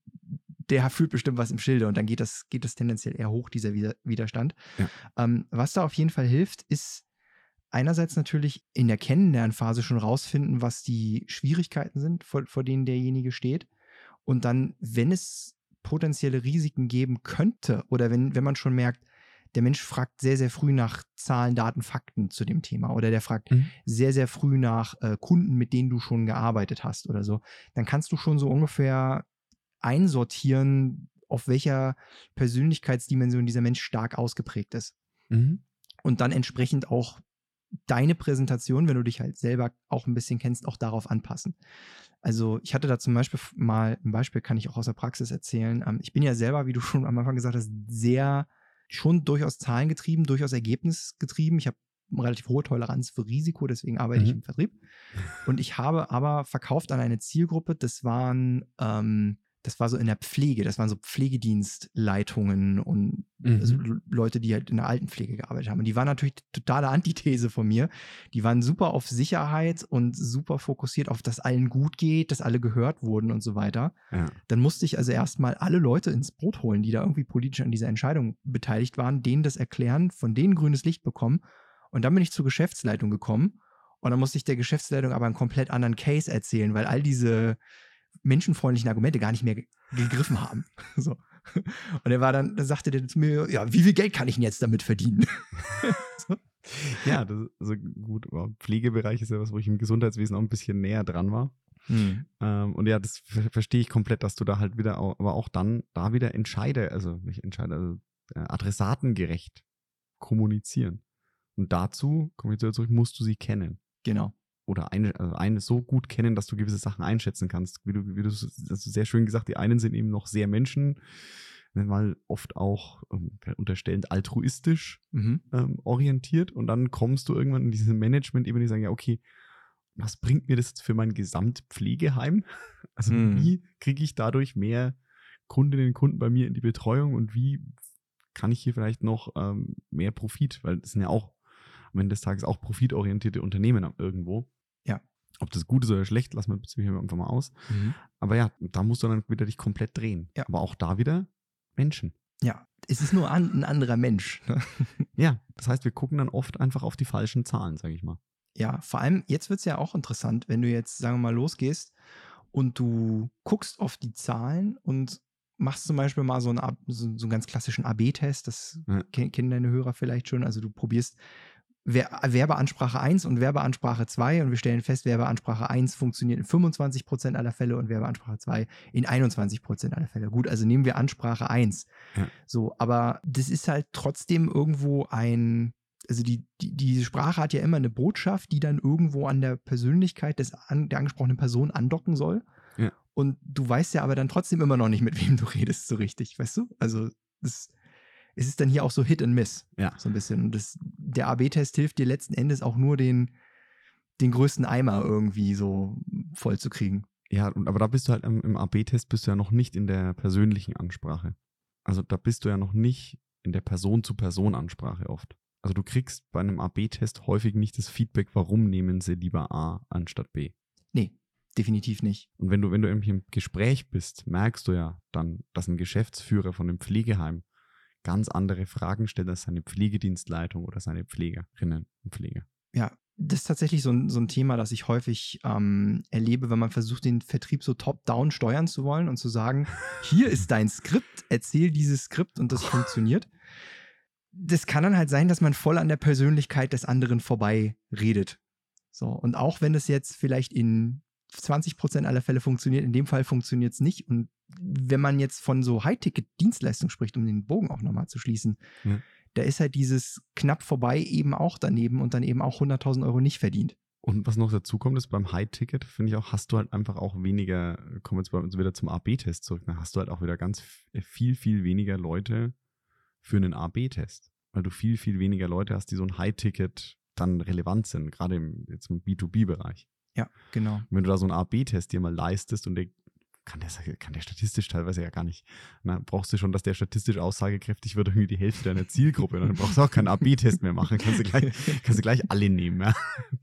der fühlt bestimmt was im Schilde und dann geht das, geht das tendenziell eher hoch, dieser Widerstand. Ja. Ähm, was da auf jeden Fall hilft, ist einerseits natürlich in der Kennenlernphase schon rausfinden, was die Schwierigkeiten sind, vor, vor denen derjenige steht. Und dann, wenn es potenzielle Risiken geben könnte oder wenn, wenn man schon merkt, der Mensch fragt sehr, sehr früh nach Zahlen, Daten, Fakten zu dem Thema oder der fragt mhm. sehr, sehr früh nach äh, Kunden, mit denen du schon gearbeitet hast oder so, dann kannst du schon so ungefähr einsortieren, auf welcher Persönlichkeitsdimension dieser Mensch stark ausgeprägt ist. Mhm. Und dann entsprechend auch deine Präsentation, wenn du dich halt selber auch ein bisschen kennst, auch darauf anpassen. Also ich hatte da zum Beispiel mal ein Beispiel, kann ich auch aus der Praxis erzählen. Ähm, ich bin ja selber, wie du schon am Anfang gesagt hast, sehr schon durchaus zahlengetrieben, durchaus ergebnisgetrieben. Ich habe eine relativ hohe Toleranz für Risiko, deswegen arbeite mhm. ich im Vertrieb. Und ich habe aber verkauft an eine Zielgruppe, das waren ähm, das war so in der Pflege, das waren so Pflegedienstleitungen und mhm. also Leute, die halt in der Altenpflege gearbeitet haben. Und die waren natürlich totale Antithese von mir. Die waren super auf Sicherheit und super fokussiert auf, dass allen gut geht, dass alle gehört wurden und so weiter. Ja. Dann musste ich also erstmal alle Leute ins Boot holen, die da irgendwie politisch an dieser Entscheidung beteiligt waren, denen das erklären, von denen grünes Licht bekommen. Und dann bin ich zur Geschäftsleitung gekommen. Und dann musste ich der Geschäftsleitung aber einen komplett anderen Case erzählen, weil all diese menschenfreundlichen Argumente gar nicht mehr gegriffen haben. So. Und er war dann, da sagte der zu mir, ja, wie viel Geld kann ich denn jetzt damit verdienen? so. Ja, das ist also gut. Pflegebereich ist ja was, wo ich im Gesundheitswesen auch ein bisschen näher dran war. Hm. Ähm, und ja, das verstehe ich komplett, dass du da halt wieder, auch, aber auch dann da wieder Entscheide, also nicht Entscheide, also äh, adressatengerecht kommunizieren. Und dazu, komme ich zurück, musst du sie kennen. Genau oder eine, also eine so gut kennen, dass du gewisse Sachen einschätzen kannst. Wie du, wie du, hast du sehr schön gesagt, die einen sind eben noch sehr Menschen, mal oft auch ähm, unterstellend altruistisch mhm. ähm, orientiert und dann kommst du irgendwann in diese Management-Ebene, die sagen, ja, okay, was bringt mir das jetzt für mein Gesamtpflegeheim? Also mhm. wie kriege ich dadurch mehr Kundinnen und Kunden bei mir in die Betreuung und wie kann ich hier vielleicht noch ähm, mehr Profit, weil das sind ja auch am Ende des Tages auch profitorientierte Unternehmen irgendwo. Ob das gut ist oder schlecht, lassen wir hier einfach mal aus. Mhm. Aber ja, da musst du dann wieder dich komplett drehen. Ja. Aber auch da wieder Menschen. Ja, es ist nur an, ein anderer Mensch. Ne? Ja, das heißt, wir gucken dann oft einfach auf die falschen Zahlen, sage ich mal. Ja, vor allem jetzt wird es ja auch interessant, wenn du jetzt, sagen wir mal, losgehst und du guckst auf die Zahlen und machst zum Beispiel mal so einen, so einen ganz klassischen AB-Test, das ja. kennen deine Hörer vielleicht schon. Also du probierst Werbeansprache 1 und Werbeansprache 2 und wir stellen fest, Werbeansprache 1 funktioniert in 25 Prozent aller Fälle und Werbeansprache 2 in 21 Prozent aller Fälle. Gut, also nehmen wir Ansprache 1. Ja. So, aber das ist halt trotzdem irgendwo ein, also die, die, diese Sprache hat ja immer eine Botschaft, die dann irgendwo an der Persönlichkeit des, an, der angesprochenen Person andocken soll. Ja. Und du weißt ja aber dann trotzdem immer noch nicht, mit wem du redest, so richtig, weißt du? Also, das es ist dann hier auch so Hit and Miss. Ja. So ein bisschen. Und das, der AB-Test hilft dir letzten Endes auch nur den, den größten Eimer irgendwie so voll zu kriegen. Ja, aber da bist du halt im, im AB-Test bist du ja noch nicht in der persönlichen Ansprache. Also da bist du ja noch nicht in der Person-zu-Person-Ansprache oft. Also du kriegst bei einem AB-Test häufig nicht das Feedback, warum nehmen sie lieber A anstatt B. Nee, definitiv nicht. Und wenn du, wenn du irgendwie im Gespräch bist, merkst du ja dann, dass ein Geschäftsführer von einem Pflegeheim ganz andere Fragen stellt als seine Pflegedienstleitung oder seine Pflegerinnen und Pfleger. Ja, das ist tatsächlich so ein, so ein Thema, das ich häufig ähm, erlebe, wenn man versucht, den Vertrieb so top-down steuern zu wollen und zu sagen, hier ist dein Skript, erzähl dieses Skript und das funktioniert. Das kann dann halt sein, dass man voll an der Persönlichkeit des anderen vorbei redet. So, und auch wenn es jetzt vielleicht in 20 Prozent aller Fälle funktioniert. In dem Fall funktioniert es nicht. Und wenn man jetzt von so High-Ticket-Dienstleistungen spricht, um den Bogen auch nochmal zu schließen, ja. da ist halt dieses knapp vorbei eben auch daneben und dann eben auch 100.000 Euro nicht verdient. Und was noch dazu kommt, ist beim High-Ticket, finde ich auch, hast du halt einfach auch weniger, kommen wir jetzt bei uns wieder zum AB-Test zurück, dann hast du halt auch wieder ganz viel, viel weniger Leute für einen AB-Test. Weil du viel, viel weniger Leute hast, die so ein High-Ticket dann relevant sind, gerade im, jetzt im B2B-Bereich. Ja, genau. wenn du da so einen A-B-Test dir mal leistest und der kann der, kann der statistisch teilweise ja gar nicht. Na, brauchst du schon, dass der statistisch aussagekräftig wird, irgendwie die Hälfte deiner Zielgruppe. Dann brauchst du auch keinen AB-Test mehr machen. Kannst du gleich, kannst du gleich alle nehmen. Ja?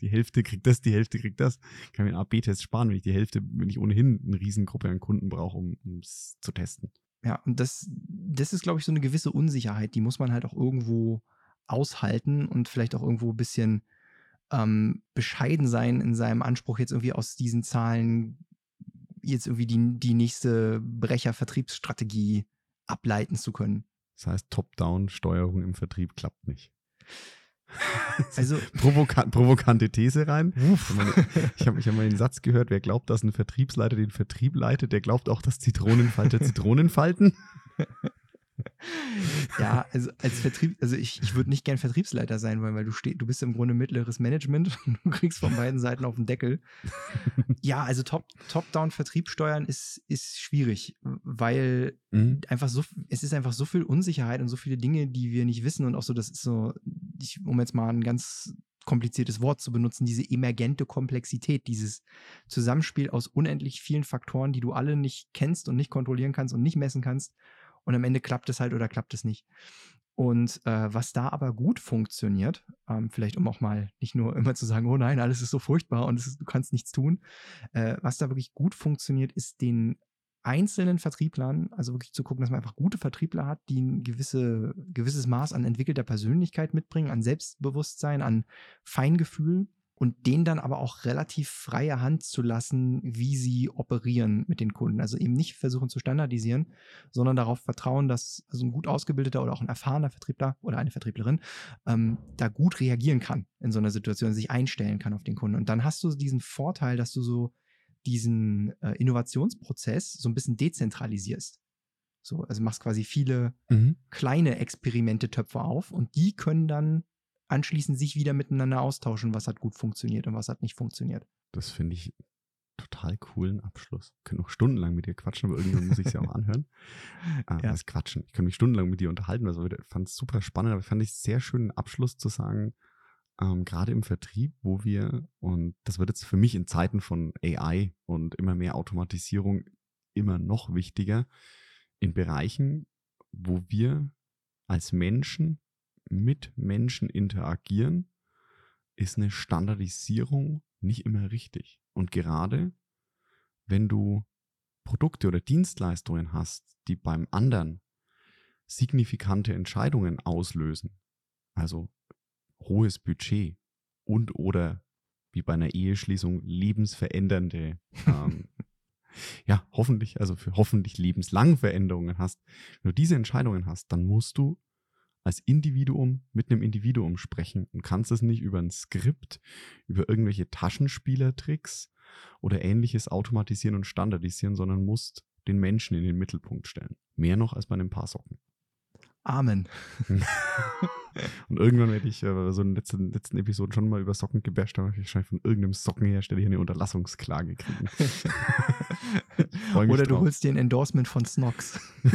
Die Hälfte kriegt das, die Hälfte kriegt das. Kann mir einen AB-Test sparen, wenn ich die Hälfte, wenn ich ohnehin eine Riesengruppe an Kunden brauche, um es zu testen. Ja, und das, das ist, glaube ich, so eine gewisse Unsicherheit, die muss man halt auch irgendwo aushalten und vielleicht auch irgendwo ein bisschen ähm, bescheiden sein in seinem Anspruch, jetzt irgendwie aus diesen Zahlen jetzt irgendwie die, die nächste Brecher-Vertriebsstrategie ableiten zu können. Das heißt, Top-Down-Steuerung im Vertrieb klappt nicht. Also Provoka provokante These rein. ich habe ich hab mal den Satz gehört, wer glaubt, dass ein Vertriebsleiter den Vertrieb leitet, der glaubt auch, dass Zitronenfalter Zitronen falten. ja, also als Vertrieb, also ich, ich würde nicht gern Vertriebsleiter sein wollen, weil du stehst, du bist im Grunde mittleres Management und du kriegst von beiden Seiten auf den Deckel. ja, also Top, Top-Down Vertrieb steuern ist, ist schwierig, weil mhm. einfach so, es ist einfach so viel Unsicherheit und so viele Dinge, die wir nicht wissen und auch so, das ist so, ich, um jetzt mal ein ganz kompliziertes Wort zu benutzen, diese emergente Komplexität, dieses Zusammenspiel aus unendlich vielen Faktoren, die du alle nicht kennst und nicht kontrollieren kannst und nicht messen kannst und am Ende klappt es halt oder klappt es nicht. Und äh, was da aber gut funktioniert, ähm, vielleicht um auch mal nicht nur immer zu sagen, oh nein, alles ist so furchtbar und ist, du kannst nichts tun, äh, was da wirklich gut funktioniert, ist den einzelnen Vertrieblern, also wirklich zu gucken, dass man einfach gute Vertriebler hat, die ein gewisse, gewisses Maß an entwickelter Persönlichkeit mitbringen, an Selbstbewusstsein, an Feingefühl und denen dann aber auch relativ freie Hand zu lassen, wie sie operieren mit den Kunden. Also eben nicht versuchen zu standardisieren, sondern darauf vertrauen, dass also ein gut ausgebildeter oder auch ein erfahrener Vertriebler oder eine Vertrieblerin ähm, da gut reagieren kann in so einer Situation, sich einstellen kann auf den Kunden. Und dann hast du diesen Vorteil, dass du so diesen äh, Innovationsprozess so ein bisschen dezentralisierst. So, also machst quasi viele mhm. kleine Experimente-Töpfe auf und die können dann anschließend sich wieder miteinander austauschen, was hat gut funktioniert und was hat nicht funktioniert. Das finde ich total coolen Abschluss. Ich könnte noch stundenlang mit dir quatschen, aber irgendwann muss ich es ja auch anhören. Ah, ja. Das quatschen. Ich könnte mich stundenlang mit dir unterhalten, also ich fand es super spannend, aber fand ich sehr schönen Abschluss zu sagen, ähm, gerade im Vertrieb, wo wir, und das wird jetzt für mich in Zeiten von AI und immer mehr Automatisierung immer noch wichtiger, in Bereichen, wo wir als Menschen mit Menschen interagieren, ist eine Standardisierung nicht immer richtig. Und gerade wenn du Produkte oder Dienstleistungen hast, die beim anderen signifikante Entscheidungen auslösen, also hohes Budget und oder wie bei einer Eheschließung lebensverändernde, ähm, ja, hoffentlich, also für hoffentlich lebenslang Veränderungen hast, wenn du diese Entscheidungen hast, dann musst du als Individuum mit einem Individuum sprechen und kannst es nicht über ein Skript, über irgendwelche Taschenspielertricks oder ähnliches automatisieren und standardisieren, sondern musst den Menschen in den Mittelpunkt stellen. Mehr noch als bei einem Paar Socken. Amen. und irgendwann werde ich äh, so in den letzten, letzten Episoden schon mal über Socken gebasht, aber ich wahrscheinlich von irgendeinem Sockenhersteller hier eine Unterlassungsklage kriegen. Oder du holst dir ein Endorsement von Snox.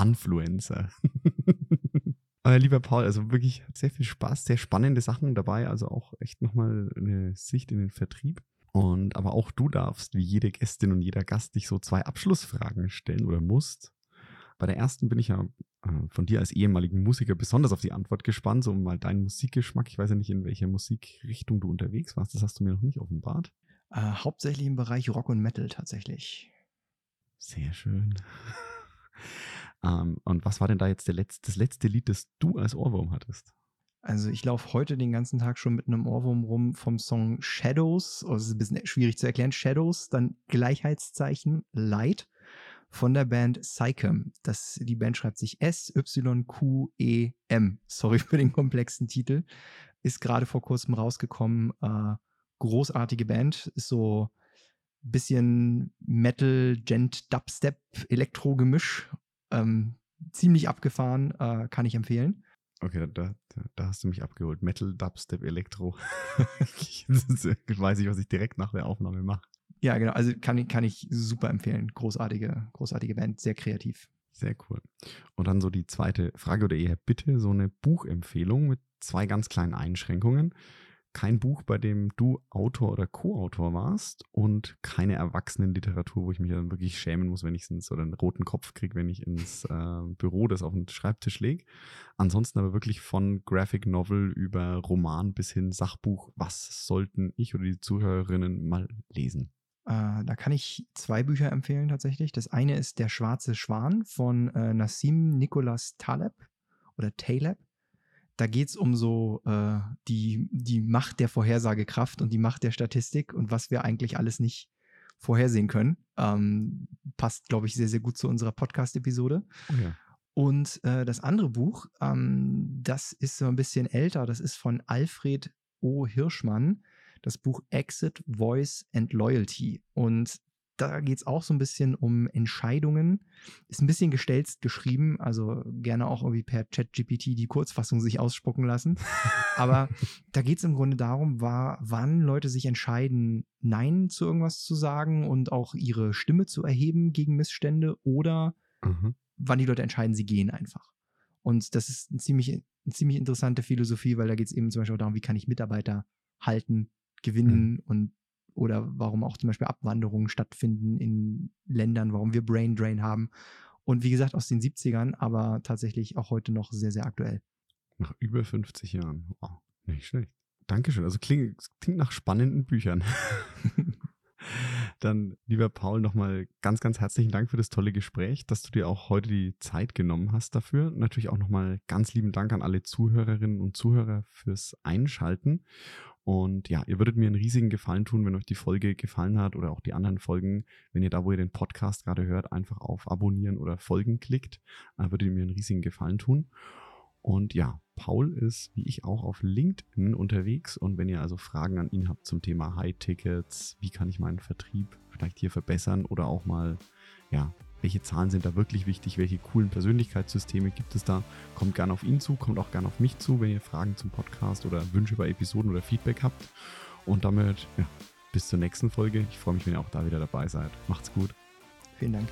Influencer. Aber lieber Paul, also wirklich sehr viel Spaß, sehr spannende Sachen dabei, also auch echt nochmal eine Sicht in den Vertrieb. Und aber auch du darfst, wie jede Gästin und jeder Gast, dich so zwei Abschlussfragen stellen oder musst. Bei der ersten bin ich ja äh, von dir als ehemaligen Musiker besonders auf die Antwort gespannt, so mal deinen Musikgeschmack. Ich weiß ja nicht, in welcher Musikrichtung du unterwegs warst. Das hast du mir noch nicht offenbart. Äh, hauptsächlich im Bereich Rock und Metal tatsächlich. Sehr schön. Ähm, und was war denn da jetzt letzte, das letzte Lied, das du als Ohrwurm hattest? Also ich laufe heute den ganzen Tag schon mit einem Ohrwurm rum vom Song Shadows, oh, das ist ein bisschen schwierig zu erklären, Shadows, dann Gleichheitszeichen Light von der Band Psychem. Das, die Band schreibt sich S-Y-Q-E-M. Sorry für den komplexen Titel. Ist gerade vor kurzem rausgekommen. Äh, großartige Band. Ist so ein bisschen Metal, Gent, Dubstep, Elektro-Gemisch ähm, ziemlich abgefahren, äh, kann ich empfehlen. Okay, da, da, da, hast du mich abgeholt. Metal, Dubstep, Elektro. ich weiß ich, was ich direkt nach der Aufnahme mache. Ja, genau. Also kann, kann ich super empfehlen. Großartige, großartige Band, sehr kreativ. Sehr cool. Und dann so die zweite Frage oder eher bitte so eine Buchempfehlung mit zwei ganz kleinen Einschränkungen kein Buch, bei dem du Autor oder Co-Autor warst und keine Erwachsenenliteratur, wo ich mich dann wirklich schämen muss, wenn ich ins oder einen roten Kopf kriege, wenn ich ins äh, Büro das auf den Schreibtisch lege. Ansonsten aber wirklich von Graphic Novel über Roman bis hin Sachbuch, was sollten ich oder die Zuhörerinnen mal lesen? Äh, da kann ich zwei Bücher empfehlen tatsächlich. Das eine ist Der schwarze Schwan von äh, Nassim Nicholas Taleb oder Taleb. Da geht es um so äh, die, die Macht der Vorhersagekraft und die Macht der Statistik und was wir eigentlich alles nicht vorhersehen können. Ähm, passt, glaube ich, sehr, sehr gut zu unserer Podcast-Episode. Oh ja. Und äh, das andere Buch, ähm, das ist so ein bisschen älter, das ist von Alfred O. Hirschmann, das Buch Exit, Voice and Loyalty. Und da geht es auch so ein bisschen um Entscheidungen. Ist ein bisschen gestelzt geschrieben, also gerne auch irgendwie per Chat-GPT die Kurzfassung sich ausspucken lassen. Aber da geht es im Grunde darum, war, wann Leute sich entscheiden, Nein zu irgendwas zu sagen und auch ihre Stimme zu erheben gegen Missstände oder mhm. wann die Leute entscheiden, sie gehen einfach. Und das ist eine ziemlich, eine ziemlich interessante Philosophie, weil da geht es eben zum Beispiel auch darum, wie kann ich Mitarbeiter halten, gewinnen mhm. und oder warum auch zum Beispiel Abwanderungen stattfinden in Ländern, warum wir Brain Drain haben. Und wie gesagt, aus den 70ern, aber tatsächlich auch heute noch sehr, sehr aktuell. Nach über 50 Jahren. Wow, nicht schlecht. Dankeschön. Also klingt, klingt nach spannenden Büchern. Dann, lieber Paul, nochmal ganz, ganz herzlichen Dank für das tolle Gespräch, dass du dir auch heute die Zeit genommen hast dafür. Natürlich auch nochmal ganz lieben Dank an alle Zuhörerinnen und Zuhörer fürs Einschalten. Und ja, ihr würdet mir einen riesigen Gefallen tun, wenn euch die Folge gefallen hat oder auch die anderen Folgen, wenn ihr da, wo ihr den Podcast gerade hört, einfach auf Abonnieren oder Folgen klickt, äh, würdet ihr mir einen riesigen Gefallen tun. Und ja, Paul ist, wie ich auch, auf LinkedIn unterwegs. Und wenn ihr also Fragen an ihn habt zum Thema High-Tickets, wie kann ich meinen Vertrieb vielleicht hier verbessern oder auch mal, ja, welche Zahlen sind da wirklich wichtig, welche coolen Persönlichkeitssysteme gibt es da. Kommt gerne auf ihn zu, kommt auch gerne auf mich zu, wenn ihr Fragen zum Podcast oder Wünsche über Episoden oder Feedback habt. Und damit, ja, bis zur nächsten Folge. Ich freue mich, wenn ihr auch da wieder dabei seid. Macht's gut. Vielen Dank.